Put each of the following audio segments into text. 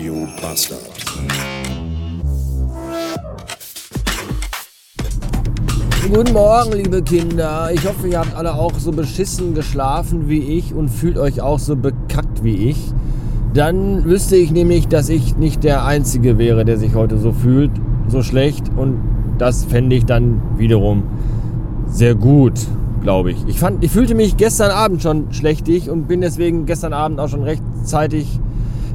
Radio Bastard. Guten Morgen, liebe Kinder. Ich hoffe, ihr habt alle auch so beschissen geschlafen wie ich und fühlt euch auch so bekackt wie ich. Dann wüsste ich nämlich, dass ich nicht der Einzige wäre, der sich heute so fühlt, so schlecht. Und das fände ich dann wiederum sehr gut, glaube ich. Ich, fand, ich fühlte mich gestern Abend schon schlechtig und bin deswegen gestern Abend auch schon rechtzeitig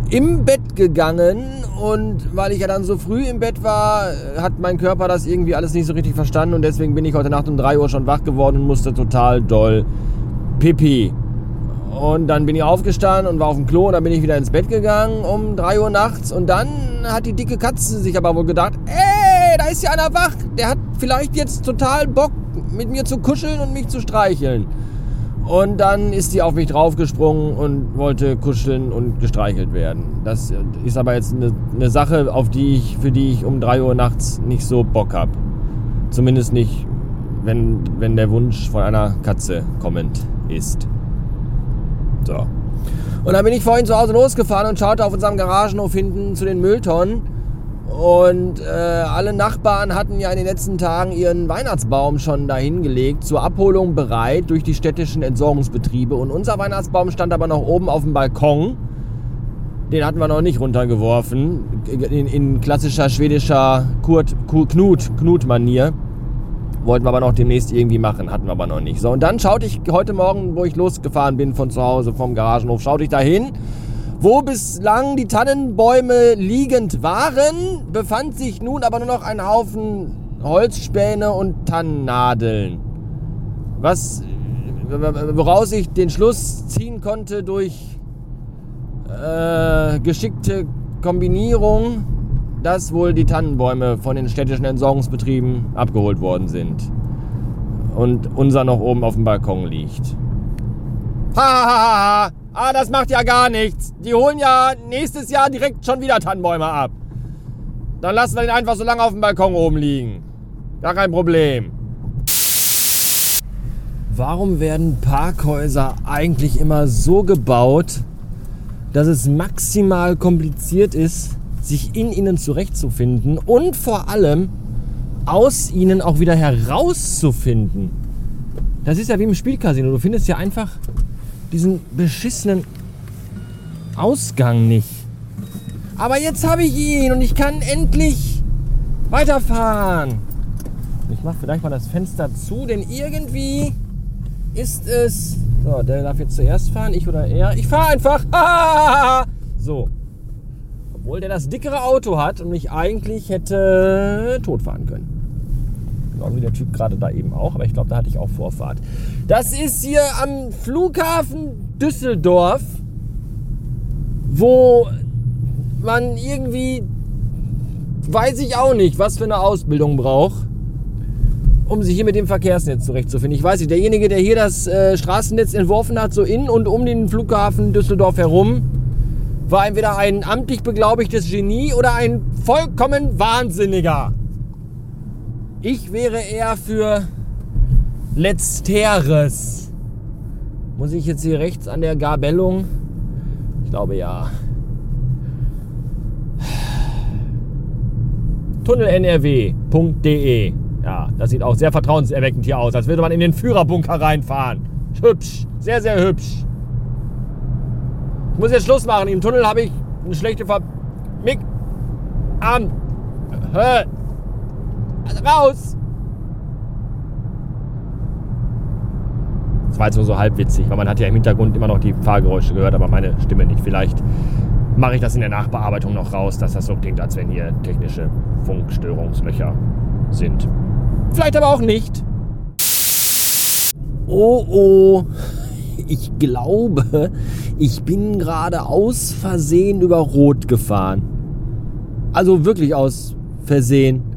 im Bett gegangen. Und weil ich ja dann so früh im Bett war, hat mein Körper das irgendwie alles nicht so richtig verstanden. Und deswegen bin ich heute Nacht um 3 Uhr schon wach geworden und musste total doll pipi. Und dann bin ich aufgestanden und war auf dem Klo und dann bin ich wieder ins Bett gegangen um 3 Uhr nachts. Und dann hat die dicke Katze sich aber wohl gedacht, ey, da ist ja einer wach. Der hat vielleicht jetzt total Bock, mit mir zu kuscheln und mich zu streicheln. Und dann ist sie auf mich draufgesprungen und wollte kuscheln und gestreichelt werden. Das ist aber jetzt eine, eine Sache, auf die ich, für die ich um 3 Uhr nachts nicht so Bock habe. Zumindest nicht, wenn, wenn der Wunsch von einer Katze kommend ist. So. Und dann bin ich vorhin zu Hause losgefahren und schaute auf unserem Garagenhof hinten zu den Mülltonnen. Und äh, alle Nachbarn hatten ja in den letzten Tagen ihren Weihnachtsbaum schon dahin gelegt, zur Abholung bereit durch die städtischen Entsorgungsbetriebe. Und unser Weihnachtsbaum stand aber noch oben auf dem Balkon. Den hatten wir noch nicht runtergeworfen. In, in klassischer schwedischer Kurt, Knut, Knut-Manier. Wollten wir aber noch demnächst irgendwie machen, hatten wir aber noch nicht. So, und dann schaute ich heute Morgen, wo ich losgefahren bin von zu Hause, vom Garagenhof, schaute ich da hin. Wo bislang die Tannenbäume liegend waren, befand sich nun aber nur noch ein Haufen Holzspäne und Tannennadeln. Was, woraus ich den Schluss ziehen konnte durch äh, geschickte Kombinierung dass wohl die Tannenbäume von den städtischen Entsorgungsbetrieben abgeholt worden sind. Und unser noch oben auf dem Balkon liegt. Hahaha! Ah, das macht ja gar nichts. Die holen ja nächstes Jahr direkt schon wieder Tannenbäume ab. Dann lassen wir den einfach so lange auf dem Balkon oben liegen. Gar kein Problem. Warum werden Parkhäuser eigentlich immer so gebaut, dass es maximal kompliziert ist, sich in ihnen zurechtzufinden und vor allem aus ihnen auch wieder herauszufinden. Das ist ja wie im Spielcasino. Du findest ja einfach diesen beschissenen Ausgang nicht. Aber jetzt habe ich ihn und ich kann endlich weiterfahren. Ich mache vielleicht mal das Fenster zu, denn irgendwie ist es. So, der darf jetzt zuerst fahren, ich oder er. Ich fahre einfach. so, obwohl der das dickere Auto hat und mich eigentlich hätte totfahren können. Genau wie der Typ gerade da eben auch, aber ich glaube, da hatte ich auch Vorfahrt. Das ist hier am Flughafen Düsseldorf, wo man irgendwie, weiß ich auch nicht, was für eine Ausbildung braucht, um sich hier mit dem Verkehrsnetz zurechtzufinden. Ich weiß nicht, derjenige, der hier das äh, Straßennetz entworfen hat, so in und um den Flughafen Düsseldorf herum, war entweder ein amtlich beglaubigtes Genie oder ein vollkommen Wahnsinniger. Ich wäre eher für Letzteres. Muss ich jetzt hier rechts an der Gabellung? Ich glaube ja. tunnelnrw.de Ja, das sieht auch sehr vertrauenserweckend hier aus, als würde man in den Führerbunker reinfahren. Hübsch, sehr, sehr hübsch. Ich muss jetzt Schluss machen. Im Tunnel habe ich eine schlechte Ver... Mick. Am. Hör. Also raus. Das war jetzt nur so halb witzig, weil man hat ja im Hintergrund immer noch die Fahrgeräusche gehört, aber meine Stimme nicht. Vielleicht mache ich das in der Nachbearbeitung noch raus, dass das so klingt, als wenn hier technische Funkstörungslöcher sind. Vielleicht aber auch nicht. Oh oh ich glaube, ich bin gerade aus Versehen über Rot gefahren. Also wirklich aus Versehen.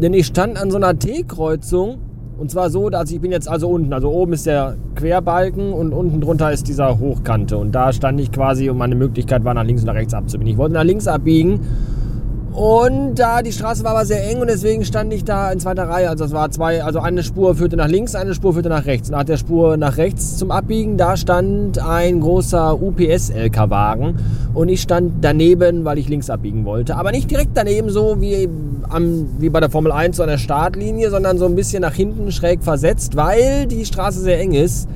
Denn ich stand an so einer T-Kreuzung und zwar so, dass ich bin jetzt also unten. Also oben ist der Querbalken und unten drunter ist dieser Hochkante. Und da stand ich quasi und meine Möglichkeit war nach links und nach rechts abzubiegen. Ich wollte nach links abbiegen Und da die Straße war aber sehr eng und deswegen stand ich da in zweiter Reihe. Also es war zwei, also eine Spur führte nach links, eine Spur führte nach rechts. Nach der Spur nach rechts zum Abbiegen, da stand ein großer UPS-LK-Wagen und ich stand daneben, weil ich links abbiegen wollte. Aber nicht direkt daneben, so wie, am, wie bei der Formel 1 an der Startlinie, sondern so ein bisschen nach hinten schräg versetzt, weil die Straße sehr eng ist.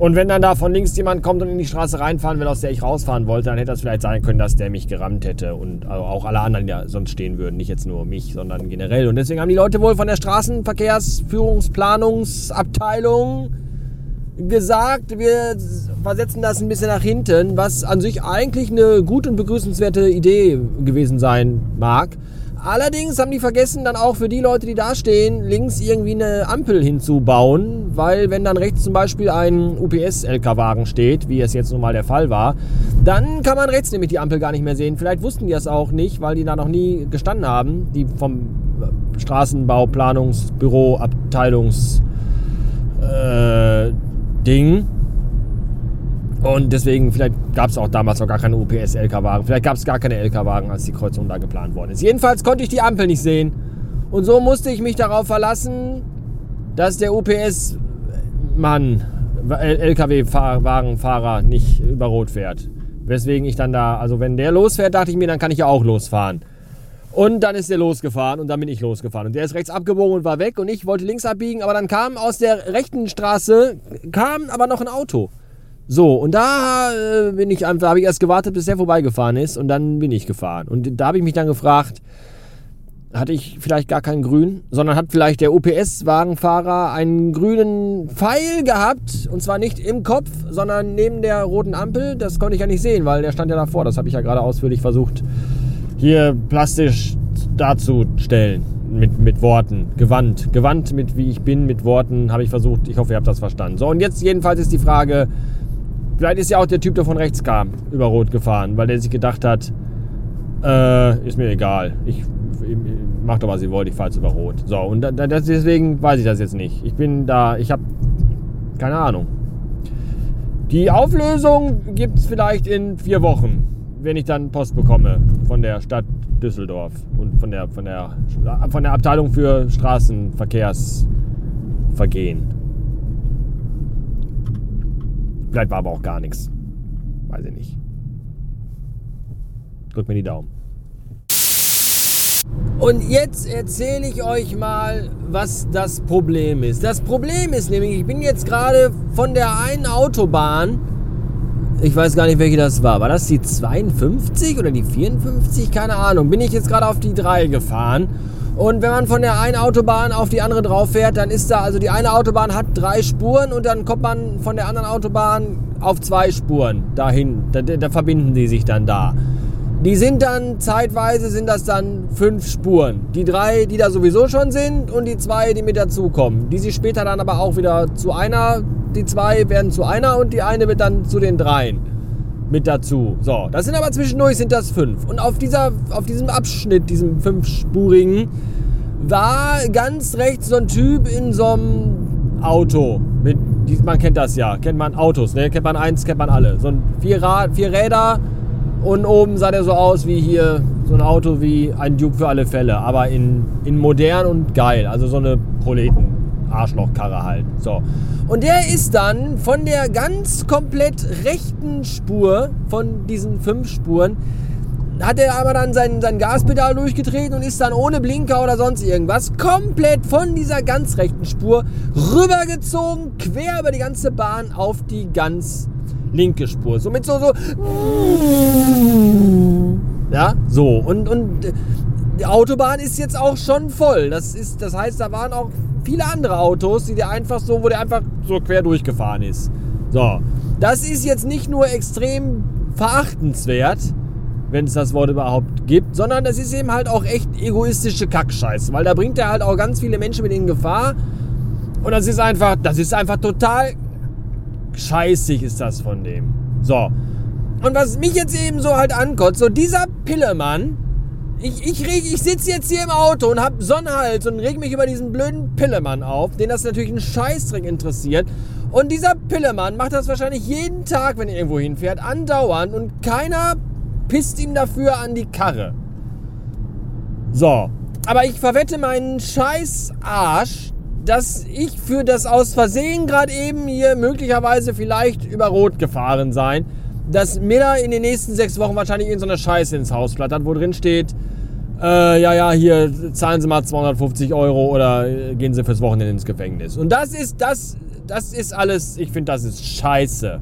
Und wenn dann da von links jemand kommt und in die Straße reinfahren will, aus der ich rausfahren wollte, dann hätte das vielleicht sein können, dass der mich gerammt hätte und auch alle anderen, da sonst stehen würden. Nicht jetzt nur mich, sondern generell. Und deswegen haben die Leute wohl von der Straßenverkehrsführungsplanungsabteilung gesagt, wir versetzen das ein bisschen nach hinten, was an sich eigentlich eine gut und begrüßenswerte Idee gewesen sein mag. Allerdings haben die vergessen, dann auch für die Leute, die da stehen, links irgendwie eine Ampel hinzubauen, weil wenn dann rechts zum Beispiel ein UPS-LK-Wagen steht, wie es jetzt nun mal der Fall war, dann kann man rechts nämlich die Ampel gar nicht mehr sehen. Vielleicht wussten die das auch nicht, weil die da noch nie gestanden haben, die vom Straßenbauplanungsbüro, Abteilungs äh, Ding. Und deswegen, vielleicht gab es auch damals noch gar keine UPS-LK-Wagen. Vielleicht gab es gar keine LK-Wagen, als die Kreuzung da geplant worden ist. Jedenfalls konnte ich die Ampel nicht sehen. Und so musste ich mich darauf verlassen, dass der UPS-Mann, LKW-Wagenfahrer nicht über Rot fährt. Weswegen ich dann da, also wenn der losfährt, dachte ich mir, dann kann ich ja auch losfahren. Und dann ist der losgefahren und dann bin ich losgefahren. Und der ist rechts abgebogen und war weg und ich wollte links abbiegen, aber dann kam aus der rechten Straße, kam aber noch ein Auto. So, und da äh, bin ich einfach, habe ich erst gewartet, bis der vorbeigefahren ist und dann bin ich gefahren. Und da habe ich mich dann gefragt, hatte ich vielleicht gar kein Grün, sondern hat vielleicht der OPS-Wagenfahrer einen grünen Pfeil gehabt und zwar nicht im Kopf, sondern neben der roten Ampel. Das konnte ich ja nicht sehen, weil der stand ja davor. Das habe ich ja gerade ausführlich versucht, hier plastisch darzustellen. Mit, mit Worten, gewandt. Gewandt mit wie ich bin, mit Worten habe ich versucht. Ich hoffe, ihr habt das verstanden. So, und jetzt jedenfalls ist die Frage, Vielleicht ist ja auch der Typ, der von rechts kam, über Rot gefahren, weil der sich gedacht hat, äh, ist mir egal. Ich, ich mach doch, was ihr wollt, ich fahre jetzt über Rot. So, und da, das, deswegen weiß ich das jetzt nicht. Ich bin da, ich habe keine Ahnung. Die Auflösung gibt es vielleicht in vier Wochen, wenn ich dann Post bekomme von der Stadt Düsseldorf und von der, von der, von der Abteilung für Straßenverkehrsvergehen. Vielleicht war aber auch gar nichts. Weiß ich nicht. Drückt mir die Daumen. Und jetzt erzähle ich euch mal, was das Problem ist. Das Problem ist nämlich, ich bin jetzt gerade von der einen Autobahn, ich weiß gar nicht, welche das war. War das die 52 oder die 54? Keine Ahnung. Bin ich jetzt gerade auf die 3 gefahren und wenn man von der einen Autobahn auf die andere drauf fährt, dann ist da, also die eine Autobahn hat drei Spuren und dann kommt man von der anderen Autobahn auf zwei Spuren dahin. Da, da verbinden die sich dann da. Die sind dann, zeitweise sind das dann fünf Spuren. Die drei, die da sowieso schon sind und die zwei, die mit dazukommen. Die sich später dann aber auch wieder zu einer, die zwei werden zu einer und die eine wird dann zu den dreien mit dazu. So, das sind aber zwischendurch sind das fünf. Und auf, dieser, auf diesem Abschnitt, diesem fünfspurigen, war ganz rechts so ein Typ in so einem Auto. Mit, man kennt das ja, kennt man Autos, ne? Kennt man eins, kennt man alle. So ein vier, Rad, vier Räder und oben sah der so aus wie hier so ein Auto wie ein Duke für alle Fälle, aber in, in modern und geil. Also so eine Proleten. Arschlochkarre halt. So. Und der ist dann von der ganz komplett rechten Spur von diesen fünf Spuren hat er aber dann sein, sein Gaspedal durchgetreten und ist dann ohne Blinker oder sonst irgendwas komplett von dieser ganz rechten Spur rübergezogen, quer über die ganze Bahn auf die ganz linke Spur. Somit so, so. Ja, so. Und, und die Autobahn ist jetzt auch schon voll. Das, ist, das heißt, da waren auch viele andere Autos, die der einfach so, wo der einfach so quer durchgefahren ist. So, das ist jetzt nicht nur extrem verachtenswert, wenn es das Wort überhaupt gibt, sondern das ist eben halt auch echt egoistische Kackscheiße, weil da bringt er halt auch ganz viele Menschen mit in Gefahr und das ist einfach, das ist einfach total scheißig ist das von dem. So. Und was mich jetzt eben so halt ankotzt, so dieser Pillemann, ich, ich, ich sitze jetzt hier im Auto und hab Sonnenhals und reg mich über diesen blöden Pillemann auf, den das natürlich ein Scheißdreck interessiert. Und dieser Pillemann macht das wahrscheinlich jeden Tag, wenn er irgendwo hinfährt, andauernd und keiner pisst ihm dafür an die Karre. So, aber ich verwette meinen scheiß Arsch, dass ich für das aus Versehen gerade eben hier möglicherweise vielleicht über Rot gefahren sein, dass Miller in den nächsten sechs Wochen wahrscheinlich irgendeine so Scheiße ins Haus flattert, wo drin steht, äh, ja, ja, hier zahlen Sie mal 250 Euro oder äh, gehen Sie fürs Wochenende ins Gefängnis. Und das ist, das, das ist alles, ich finde, das ist scheiße.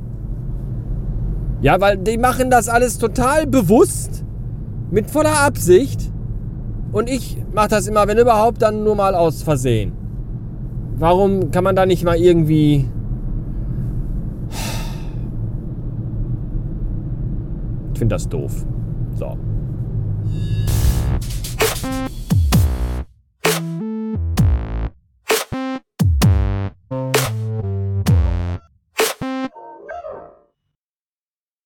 Ja, weil die machen das alles total bewusst, mit voller Absicht. Und ich mache das immer, wenn überhaupt, dann nur mal aus Versehen. Warum kann man da nicht mal irgendwie... finde das doof. So.